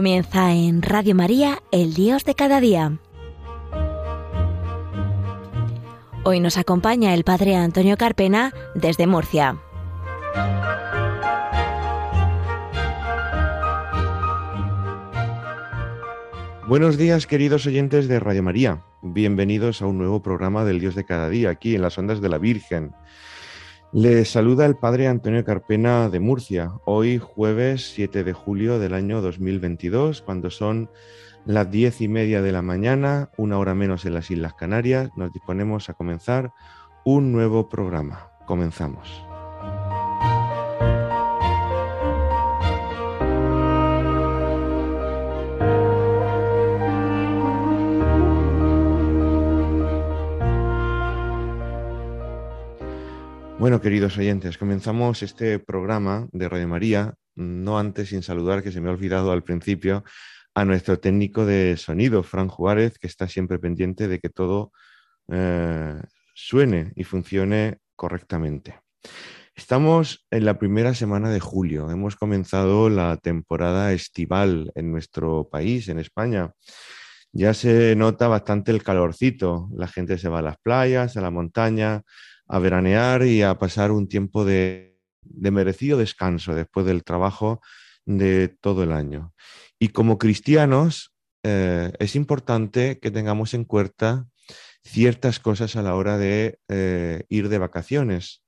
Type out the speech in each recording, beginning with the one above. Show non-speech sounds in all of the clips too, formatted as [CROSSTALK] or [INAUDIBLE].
Comienza en Radio María, el Dios de cada día. Hoy nos acompaña el Padre Antonio Carpena desde Murcia. Buenos días, queridos oyentes de Radio María. Bienvenidos a un nuevo programa del Dios de cada día, aquí en las ondas de la Virgen. Les saluda el Padre Antonio Carpena de Murcia, hoy jueves 7 de julio del año 2022, cuando son las diez y media de la mañana, una hora menos en las Islas Canarias, nos disponemos a comenzar un nuevo programa. Comenzamos. Bueno, queridos oyentes, comenzamos este programa de Radio María, no antes sin saludar, que se me ha olvidado al principio, a nuestro técnico de sonido, Fran Juárez, que está siempre pendiente de que todo eh, suene y funcione correctamente. Estamos en la primera semana de julio, hemos comenzado la temporada estival en nuestro país, en España. Ya se nota bastante el calorcito, la gente se va a las playas, a la montaña, a veranear y a pasar un tiempo de, merecido descanso después del trabajo de todo el año. Y como cristianos eh, es importante que tengamos en cuenta ciertas cosas a la hora de eh, ir de vacaciones,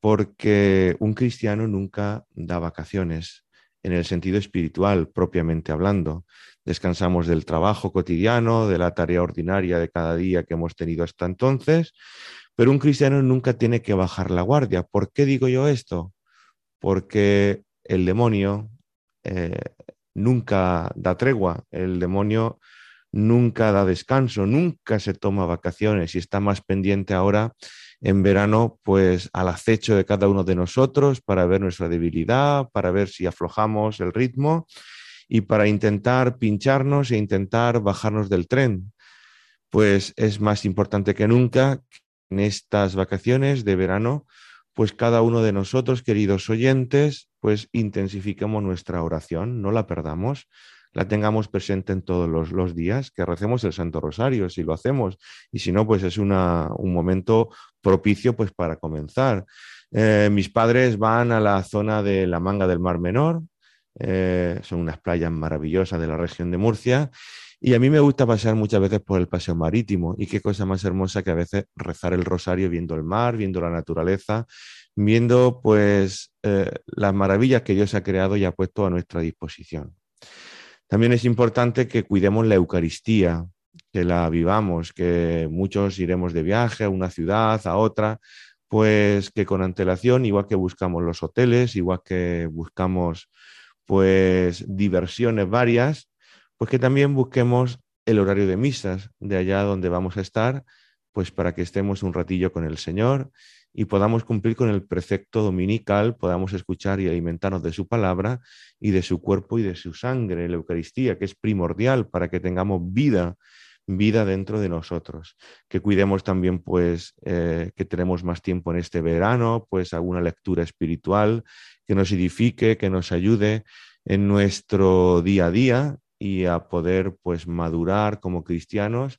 porque un cristiano nunca da vacaciones en el sentido espiritual, propiamente hablando. Descansamos del trabajo cotidiano, de la tarea ordinaria de cada día que hemos tenido hasta entonces, pero un cristiano nunca tiene que bajar la guardia. ¿Por qué digo yo esto? Porque el demonio eh, nunca da tregua, el demonio nunca da descanso, nunca se toma vacaciones y está más pendiente ahora en verano, pues al acecho de cada uno de nosotros para ver nuestra debilidad, para ver si aflojamos el ritmo y para intentar pincharnos e intentar bajarnos del tren. Pues es más importante que nunca en estas vacaciones de verano, pues cada uno de nosotros, queridos oyentes, pues intensifiquemos nuestra oración, no la perdamos, la tengamos presente en todos los, días, que recemos el Santo Rosario, si lo hacemos, y si no, pues es un momento propicio pues para comenzar. Eh, mis padres van a la zona de la Manga del Mar Menor, eh, son unas playas maravillosas de la región de Murcia, y a mí me gusta pasear muchas veces por el paseo marítimo y qué cosa más hermosa que a veces rezar el rosario viendo el mar, viendo la naturaleza, viendo pues eh, las maravillas que Dios ha creado y ha puesto a nuestra disposición. También es importante que cuidemos la Eucaristía, que la vivamos, que muchos iremos de viaje a una ciudad, a otra, pues que con antelación, igual que buscamos los hoteles, igual que buscamos pues diversiones varias, pues que también busquemos el horario de misas de allá donde vamos a estar, pues para que estemos un ratillo con el Señor y podamos cumplir con el precepto dominical, podamos escuchar y alimentarnos de su palabra y de su cuerpo y de su sangre, la Eucaristía, que es primordial para que tengamos vida, vida dentro de nosotros. Que cuidemos también, pues, eh, que tenemos más tiempo en este verano, pues alguna lectura espiritual que nos edifique, que nos ayude en nuestro día a día, y a poder pues madurar como cristianos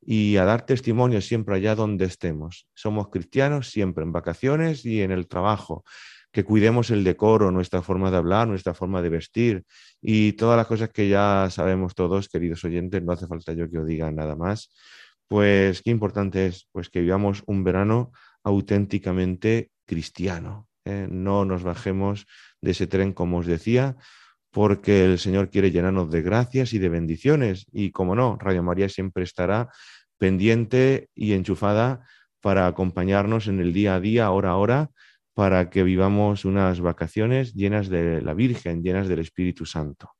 y a dar testimonio siempre allá donde estemos. Somos cristianos siempre en vacaciones y en el trabajo, que cuidemos el decoro, nuestra forma de hablar, nuestra forma de vestir y todas las cosas que ya sabemos todos, queridos oyentes, no hace falta yo que os diga nada más. Pues qué importante es pues que vivamos un verano auténticamente cristiano. ¿eh? No nos bajemos de ese tren, como os decía, porque el Señor quiere llenarnos de gracias y de bendiciones. Y como no, Radio María siempre estará pendiente y enchufada para acompañarnos en el día a día, hora a hora, para que vivamos unas vacaciones llenas de la Virgen, llenas del Espíritu Santo.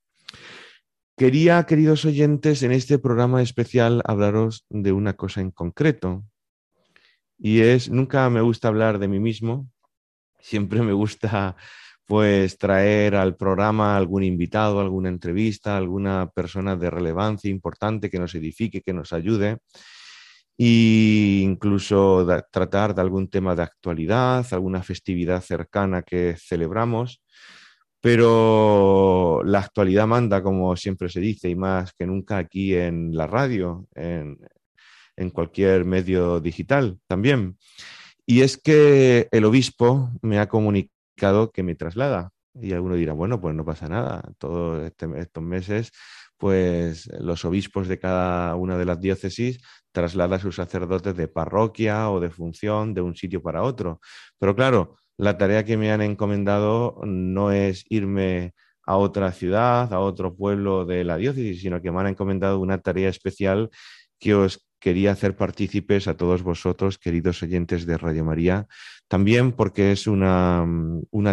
Quería, queridos oyentes, en este programa especial hablaros de una cosa en concreto. Y es, nunca me gusta hablar de mí mismo, siempre me gusta pues traer al programa algún invitado, alguna entrevista, alguna persona de relevancia importante que nos edifique, que nos ayude e incluso tratar de algún tema de actualidad, alguna festividad cercana que celebramos, pero la actualidad manda, como siempre se dice, y más que nunca aquí en la radio, en, en cualquier medio digital también. Y es que el obispo me ha comunicado que me traslada. Y alguno dirá, bueno, pues no pasa nada. Todos este, estos meses, pues los obispos de cada una de las diócesis traslada a sus sacerdotes de parroquia o de función de un sitio para otro. Pero claro, la tarea que me han encomendado no es irme a otra ciudad, a otro pueblo de la diócesis, sino que me han encomendado una tarea especial que os quería hacer partícipes a todos vosotros, queridos oyentes de Radio María, también porque es una,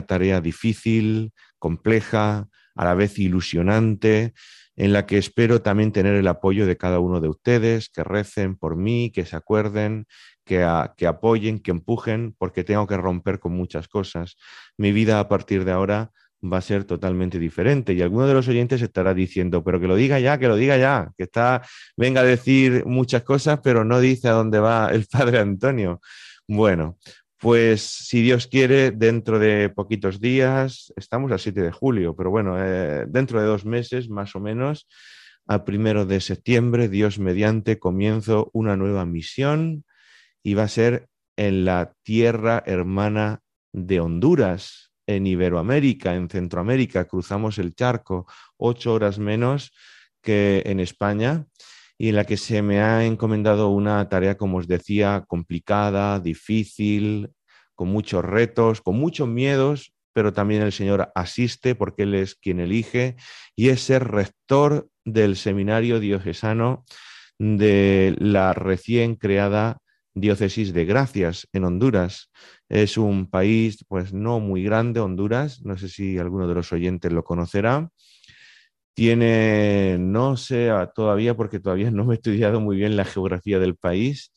tarea difícil, compleja, a la vez ilusionante, en la que espero también tener el apoyo de cada uno de ustedes, que recen por mí, que se acuerden, que, que, apoyen, que empujen, porque tengo que romper con muchas cosas. Mi vida a partir de ahora va a ser totalmente diferente. Y alguno de los oyentes estará diciendo, pero que lo diga ya, que lo diga ya, que está, venga a decir muchas cosas, pero no dice a dónde va el [LAUGHS] padre Antonio. Bueno, pues si Dios quiere, dentro de poquitos días, estamos a 7 de julio, pero bueno, eh, dentro de dos meses más o menos, a primero de septiembre, Dios mediante, comienzo una nueva misión y va a ser en la tierra hermana de Honduras, en Iberoamérica, en Centroamérica, cruzamos el charco ocho horas menos que en España y en la que se me ha encomendado una tarea, como os decía, complicada, difícil, con muchos retos, con muchos miedos, pero también el Señor asiste porque Él es quien elige y es ser rector del seminario diocesano de la recién creada diócesis de Gracias en Honduras. Es un país, pues no muy grande, Honduras, no sé si alguno de los oyentes lo conocerá. Tiene, no sé todavía, porque todavía [LAUGHS] no me he estudiado muy bien la geografía del país,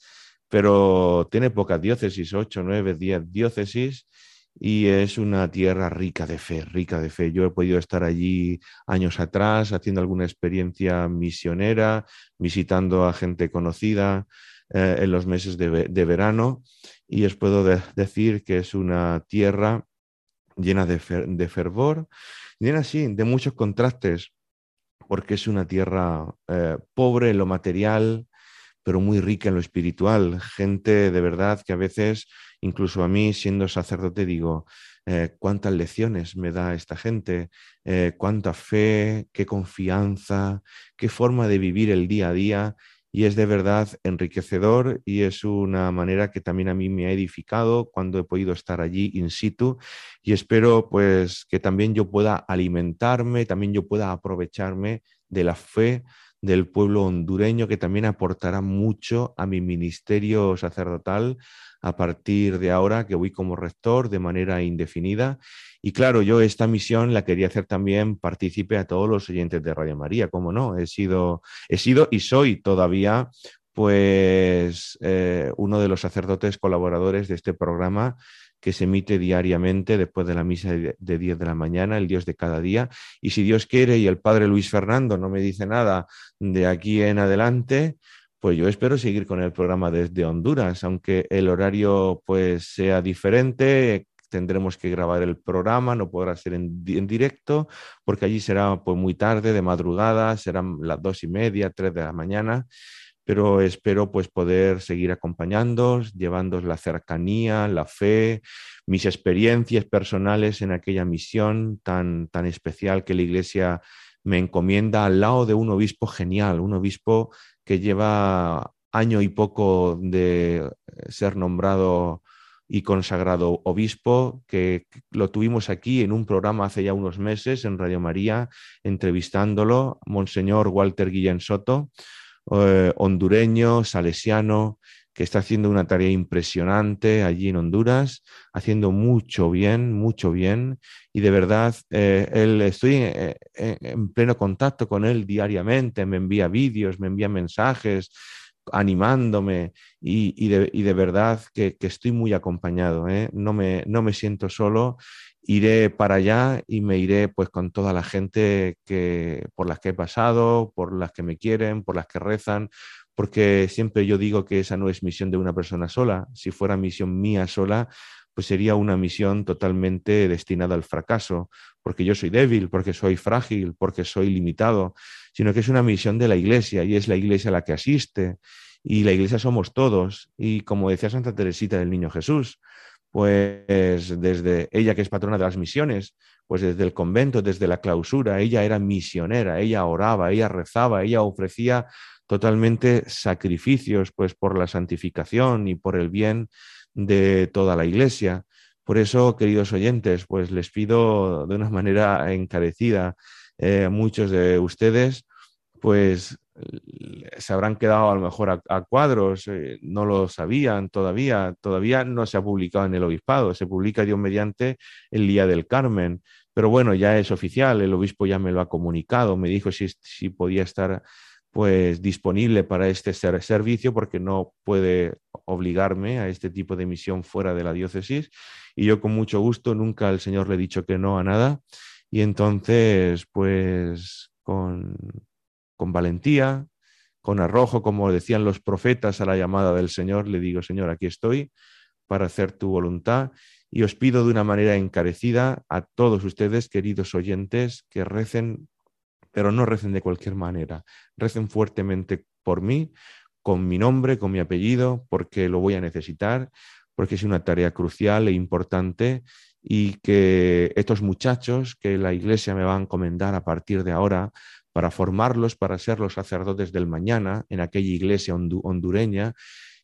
pero tiene pocas diócesis, ocho, nueve, diez diócesis, y es una tierra rica de fe, rica de fe. Yo he podido estar allí años atrás haciendo alguna experiencia misionera, visitando a gente conocida eh, en los meses de, verano. Y os puedo decir que es una tierra llena de, fervor, llena sí, de muchos contrastes, porque es una tierra eh, pobre en lo material, pero muy rica en lo espiritual. Gente de verdad que a veces, incluso a mí siendo sacerdote, digo, eh, cuántas lecciones me da esta gente, cuánta fe, qué confianza, qué forma de vivir el día a día y es de verdad enriquecedor y es una manera que también a mí me ha edificado cuando he podido estar allí in situ y espero pues que también yo pueda alimentarme, también yo pueda aprovecharme de la fe del pueblo hondureño que también aportará mucho a mi ministerio sacerdotal a partir de ahora que voy como rector de manera indefinida. Y claro, yo esta misión la quería hacer también partícipe a todos los oyentes de Radio María, como no, he sido, he sido y soy todavía pues eh, uno de los sacerdotes colaboradores de este programa que se emite diariamente después de la misa de 10 de la mañana, el Dios de cada día. Y si Dios quiere y el Padre Luis Fernando no me dice nada de aquí en adelante, pues yo espero seguir con el programa desde Honduras, aunque el horario pues sea diferente, tendremos que grabar el programa, no podrá ser en, directo, porque allí será pues muy tarde, de madrugada, serán las dos y media, tres de la mañana, pero espero pues poder seguir acompañándoos, llevándoos la cercanía, la fe, mis experiencias personales en aquella misión tan, tan especial que la Iglesia me encomienda al lado de un obispo genial, un obispo que lleva año y poco de ser nombrado y consagrado obispo, que lo tuvimos aquí en un programa hace ya unos meses en Radio María, entrevistándolo, Monseñor Walter Guillén Soto, eh, hondureño, salesiano, que está haciendo una tarea impresionante allí en Honduras, haciendo mucho bien, mucho bien, y de verdad eh, él, estoy eh, eh, en, pleno contacto con él diariamente, me envía vídeos, me envía mensajes animándome y, de, verdad que, estoy muy acompañado, no, me, no me siento solo iré para allá y me iré pues con toda la gente que por las que he pasado, por las que me quieren, por las que rezan, porque siempre yo digo que esa no es misión de una persona sola. Si fuera misión mía sola, pues sería una misión totalmente destinada al fracaso, porque yo soy débil, porque soy frágil, porque soy limitado, sino que es una misión de la Iglesia y es la Iglesia la que asiste y la Iglesia somos todos. Y como decía Santa Teresita del Niño Jesús, pues desde ella que es patrona de las misiones, pues desde el convento, desde la clausura, ella era misionera, ella oraba, ella rezaba, ella ofrecía totalmente sacrificios pues por la santificación y por el bien de toda la iglesia. Por eso, queridos oyentes, pues les pido de una manera encarecida eh, a muchos de ustedes, pues se habrán quedado a lo mejor a, cuadros, eh, no lo sabían todavía, todavía no se ha publicado en el obispado, se publica Dios mediante el Día del Carmen, pero bueno, ya es oficial, el obispo ya me lo ha comunicado, me dijo si, si podía estar pues disponible para este servicio porque no puede obligarme a este tipo de misión fuera de la diócesis. Y yo con mucho gusto nunca al Señor le he dicho que no a nada. Y entonces pues con, con valentía, con arrojo, como decían los profetas a la llamada del Señor, le digo, Señor, aquí estoy para hacer tu voluntad y os pido de una manera encarecida a todos ustedes, queridos oyentes, que recen, pero no recen de cualquier manera, recen fuertemente por mí, con mi nombre, con mi apellido, porque lo voy a necesitar, porque es una tarea crucial e importante y que estos muchachos que la Iglesia me va a encomendar a partir de ahora para formarlos para ser los sacerdotes del mañana en aquella iglesia hondureña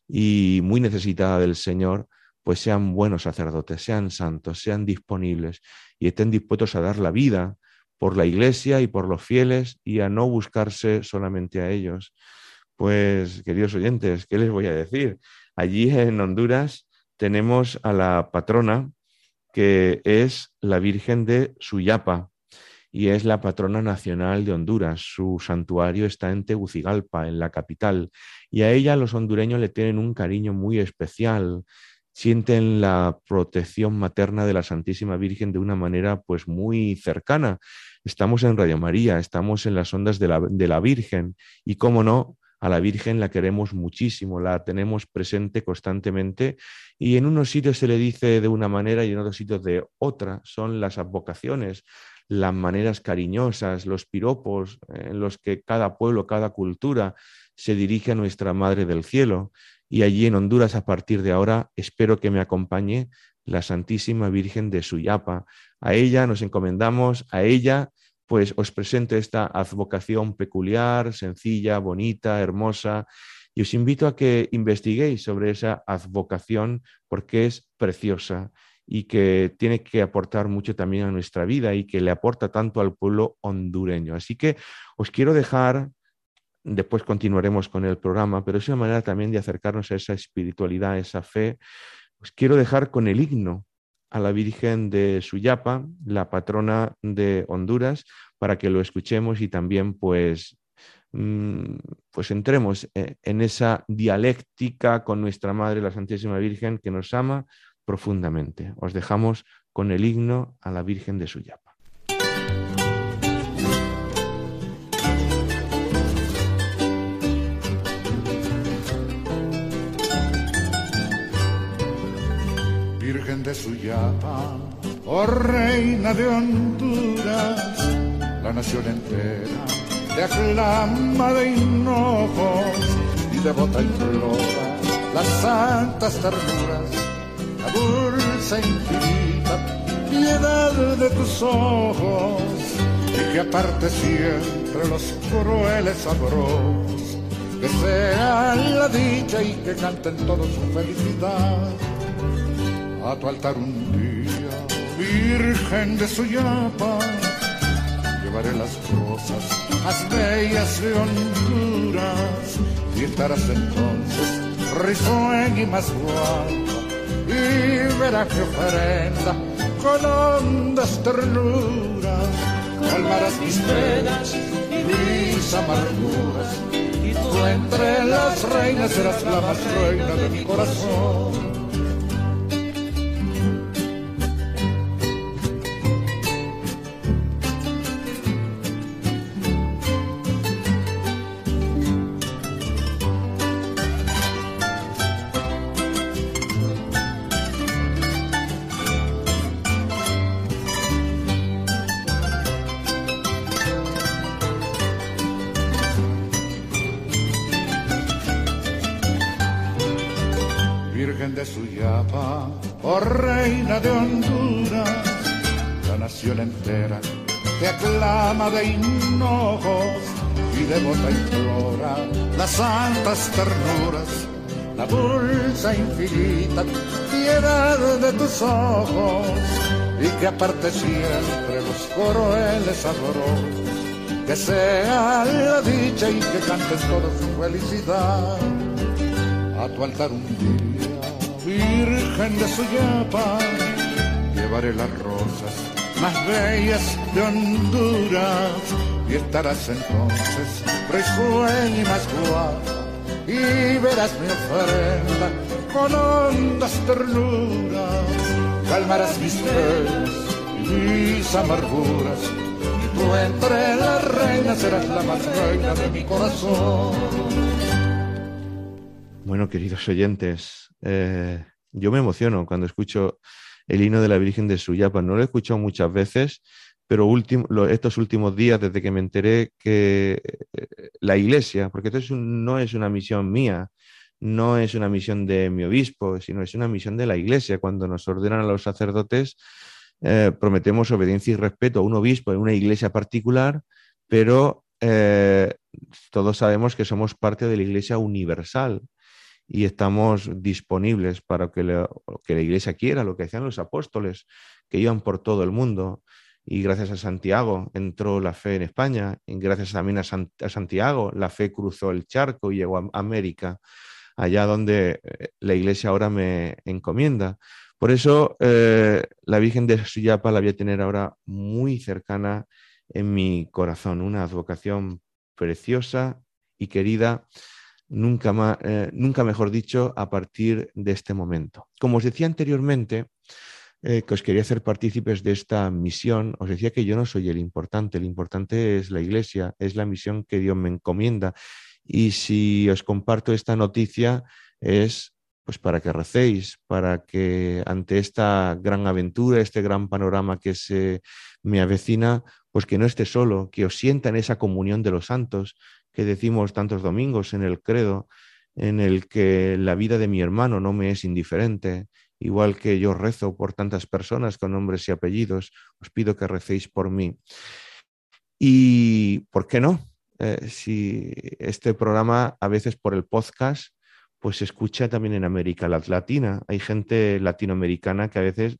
y muy necesitada del Señor, pues sean buenos sacerdotes, sean santos, sean disponibles y estén dispuestos a dar la vida por la iglesia y por los fieles y a no buscarse solamente a ellos. Pues, queridos oyentes, ¿qué les voy a decir? Allí en Honduras tenemos a la patrona que es la Virgen de Suyapa y es la patrona nacional de Honduras. Su santuario está en Tegucigalpa, en la capital, y a ella los hondureños le tienen un cariño muy especial. Sienten la protección materna de la Santísima Virgen de una manera pues muy cercana. Estamos en Radio María, estamos en las ondas de la, de la Virgen y, cómo no, a la Virgen la queremos muchísimo, la tenemos presente constantemente y en unos sitios se le dice de una manera y en otros sitios de otra. Son las advocaciones, las maneras cariñosas, los piropos en los que cada pueblo, cada cultura se dirige a nuestra Madre del Cielo. Y allí en Honduras, a partir de ahora, espero que me acompañe la Santísima Virgen de Suyapa. A ella nos encomendamos, a ella pues os presento esta advocación peculiar, sencilla, bonita, hermosa, y os invito a que investiguéis sobre esa advocación porque es preciosa y que tiene que aportar mucho también a nuestra vida y que le aporta tanto al pueblo hondureño. Así que os quiero dejar, después continuaremos con el programa, pero es una manera también de acercarnos a esa espiritualidad, a esa fe. Os quiero dejar con el himno a la Virgen de Suyapa, la patrona de Honduras, para que lo escuchemos y también pues mm, pues entremos eh, en esa dialéctica con nuestra Madre, la Santísima Virgen, que nos ama, profundamente. Os dejamos con el himno a la Virgen de Suyapa. Virgen de Suyapa, oh reina de Honduras, la nación entera te aclama de hinojos y devota implora las santas ternuras dulce infinita piedad de tus ojos y que aparte siempre los crueles abros que sea la dicha y que canten todos su felicidad a tu altar un día virgen de Suyapa llevaré las cosas más bellas de Honduras y estarás entonces risueña y más guapa y verá que ofrenda con hondas ternuras calmarás mis penas y mis amarguras y tú entre las reinas serás la más reina de mi corazón oh reina de Honduras, la nación entera te aclama de hinojos y de bota implora las santas ternuras, la dulce infinita piedad de tus ojos y que aparte siempre los coroeles amorosos, que sea la dicha y que cantes toda su felicidad a tu altar un día, Virgen de Suyapa, llevaré las rosas más bellas de Honduras y estarás entonces risueña y más guapa y verás mi ofrenda con hondas ternuras, calmarás mis penas y mis amarguras y tú entre las reinas serás la más reina de mi corazón. Bueno, queridos oyentes, eh, yo me emociono cuando escucho el himno de la Virgen de Suyapa. No lo he escuchado muchas veces, pero estos últimos días, desde que me enteré que eh, la Iglesia, porque esto no es una misión mía, no es una misión de mi obispo, sino es una misión de la Iglesia. Cuando nos ordenan a los sacerdotes, eh, prometemos obediencia y respeto a un obispo en una iglesia particular, pero todos sabemos que somos parte de la Iglesia universal y estamos disponibles para que, que la Iglesia quiera, lo que decían los apóstoles, que iban por todo el mundo. Y gracias a Santiago entró la fe en España, y gracias también a, Santiago la fe cruzó el charco y llegó a América, allá donde eh, la Iglesia ahora me encomienda. Por eso eh, la Virgen de Suyapa la voy a tener ahora muy cercana en mi corazón, una advocación preciosa y querida nunca, eh, nunca mejor dicho, a partir de este momento. Como os decía anteriormente, eh, que os quería hacer partícipes de esta misión, os decía que yo no soy el importante, el importante es la Iglesia, es la misión que Dios me encomienda. Y si os comparto esta noticia es pues para que recéis, para que ante esta gran aventura, este gran panorama que se me avecina, pues que no esté solo, que os sienta en esa comunión de los santos, que decimos tantos domingos en el credo, en el que la vida de mi hermano no me es indiferente, igual que yo rezo por tantas personas con nombres y apellidos, os pido que recéis por mí. Y, ¿por qué no? Eh, si este programa a veces por el podcast, pues se escucha también en América Latina. Hay gente latinoamericana que a veces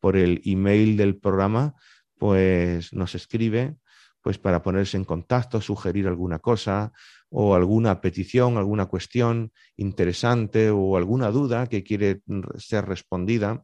por el email del programa, pues nos escribe pues para ponerse en contacto, sugerir alguna cosa o alguna petición, alguna cuestión interesante o alguna duda que quiere ser respondida,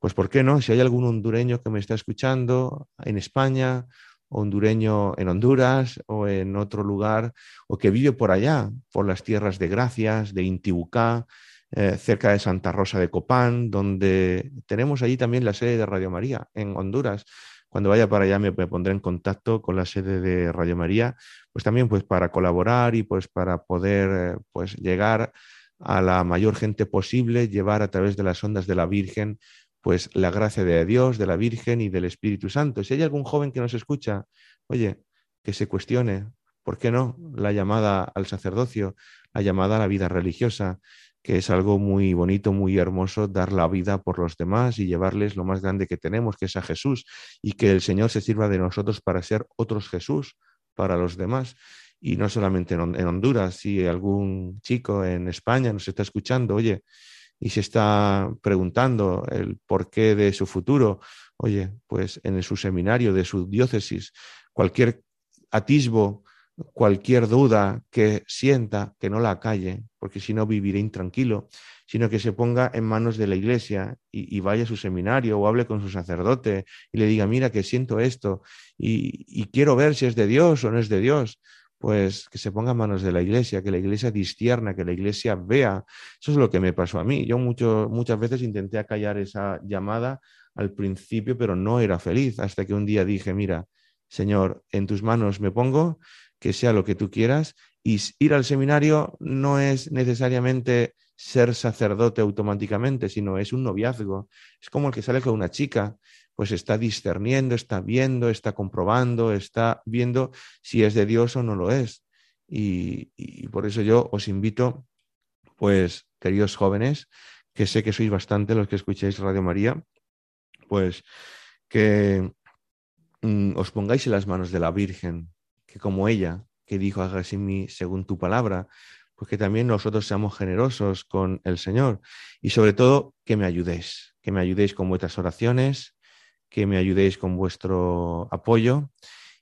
pues ¿por qué no? Si hay algún hondureño que me está escuchando en España, hondureño en Honduras o en otro lugar, o que vive por allá, por las tierras de Gracias, de Intibucá, eh, cerca de Santa Rosa de Copán, donde tenemos allí también la sede de Radio María, en Honduras cuando vaya para allá me, pondré en contacto con la sede de Radio María, pues también pues para colaborar y pues para poder eh, pues llegar a la mayor gente posible, llevar a través de las ondas de la Virgen pues la gracia de Dios, de la Virgen y del Espíritu Santo. Si hay algún joven que nos escucha, oye, que se cuestione, ¿por qué no? La llamada al sacerdocio, la llamada a la vida religiosa, que es algo muy bonito, muy hermoso, dar la vida por los demás y llevarles lo más grande que tenemos, que es a Jesús, y que el Señor se sirva de nosotros para ser otros Jesús para los demás. Y no solamente en Honduras, si algún chico en España nos está escuchando, oye, y se está preguntando el porqué de su futuro, oye, pues en su seminario de su diócesis, cualquier atisbo cualquier duda que sienta, que no la calle, porque si no viviré intranquilo, sino que se ponga en manos de la iglesia y, vaya a su seminario o hable con su sacerdote y le diga, mira, que siento esto y, quiero ver si es de Dios o no es de Dios. Pues que se ponga en manos de la iglesia, que la iglesia distierna, que la iglesia vea. Eso es lo que me pasó a mí. Yo mucho, muchas veces intenté acallar esa llamada al principio, pero no era feliz, hasta que un día dije, mira, Señor, en tus manos me pongo que sea lo que tú quieras. Y ir al seminario no es necesariamente ser sacerdote automáticamente, sino es un noviazgo. Es como el que sale con una chica, pues está discerniendo, está viendo, está comprobando, está viendo si es de Dios o no lo es. Y, por eso yo os invito, pues, queridos jóvenes, que sé que sois bastante los que escucháis Radio María, pues que mm, os pongáis en las manos de la Virgen, que como ella, que dijo, hágase en mí según tu palabra, pues que también nosotros seamos generosos con el Señor y sobre todo que me ayudéis, que me ayudéis con vuestras oraciones, que me ayudéis con vuestro apoyo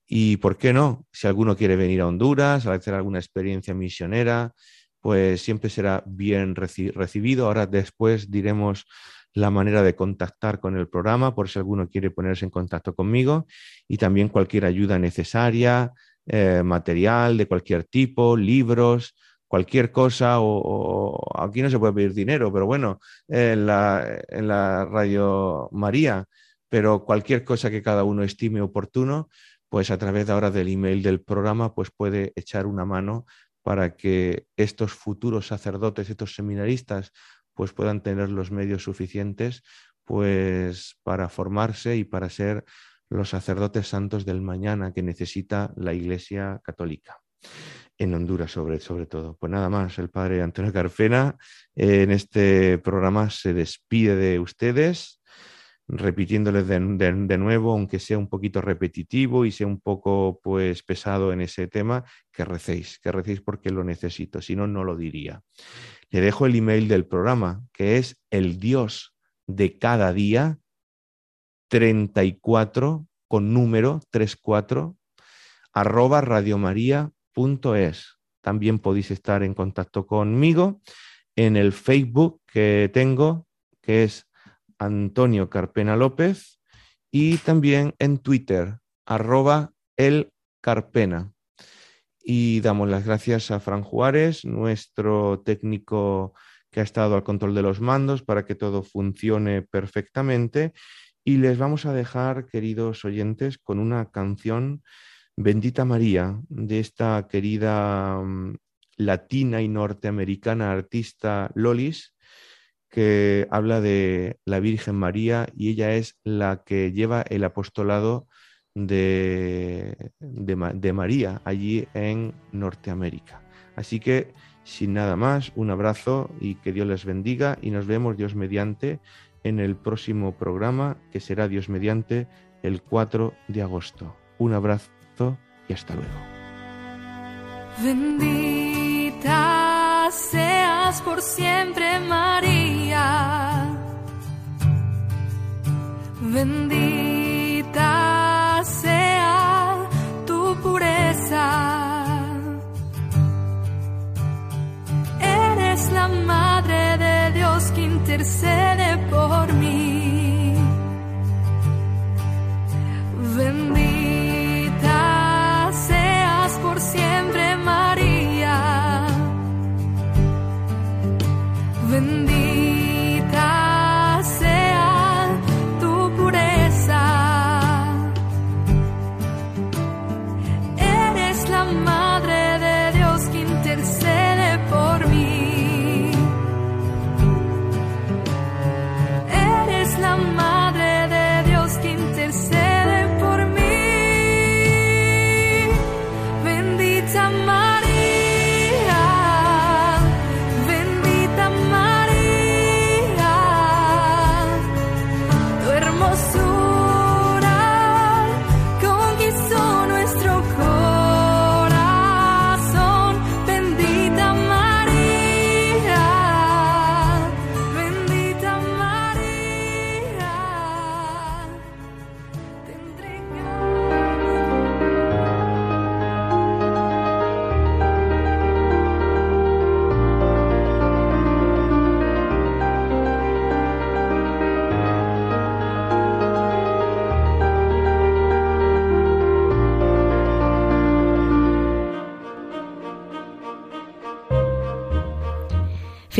y, ¿por qué no? Si alguno quiere venir a Honduras, a hacer alguna experiencia misionera, pues siempre será bien recibido. Ahora después diremos la manera de contactar con el programa por si alguno quiere ponerse en contacto conmigo y también cualquier ayuda necesaria, eh, material de cualquier tipo, libros, cualquier cosa, o, aquí no se puede pedir dinero, pero bueno, en la, en la Radio María, pero cualquier cosa que cada uno estime oportuno, pues a través de ahora del email del programa, pues puede echar una mano para que estos futuros sacerdotes, estos seminaristas, pues puedan tener los medios suficientes pues para formarse y para ser los sacerdotes santos del mañana que necesita la Iglesia Católica en Honduras sobre, sobre todo. Pues nada más, el padre Antonio Carpena en este programa se despide de ustedes repitiéndoles de, nuevo, aunque sea un poquito repetitivo y sea un poco pues pesado en ese tema, que recéis, que recéis porque lo necesito, si no, no lo diría. Le dejo el email del programa, que es el Dios de cada día 34 con número 34 arroba radiomaria.es. También podéis estar en contacto conmigo en el Facebook que tengo, que es Antonio Carpena López, y también en Twitter, arroba el Carpena. Y damos las gracias a Fran Juárez, nuestro técnico que ha estado al control de los mandos para que todo funcione perfectamente. Y les vamos a dejar, queridos oyentes, con una canción, Bendita María, de esta querida mm, latina y norteamericana artista Lolis, que habla de la Virgen María y ella es la que lleva el apostolado de, de, María allí en Norteamérica. Así que, sin nada más, un abrazo y que Dios les bendiga y nos vemos Dios mediante en el próximo programa que será Dios mediante el 4 de agosto. Un abrazo y hasta luego. Bendita seas por siempre, María. Bendita sea tu pureza. Eres la madre de Dios que intercede por mí.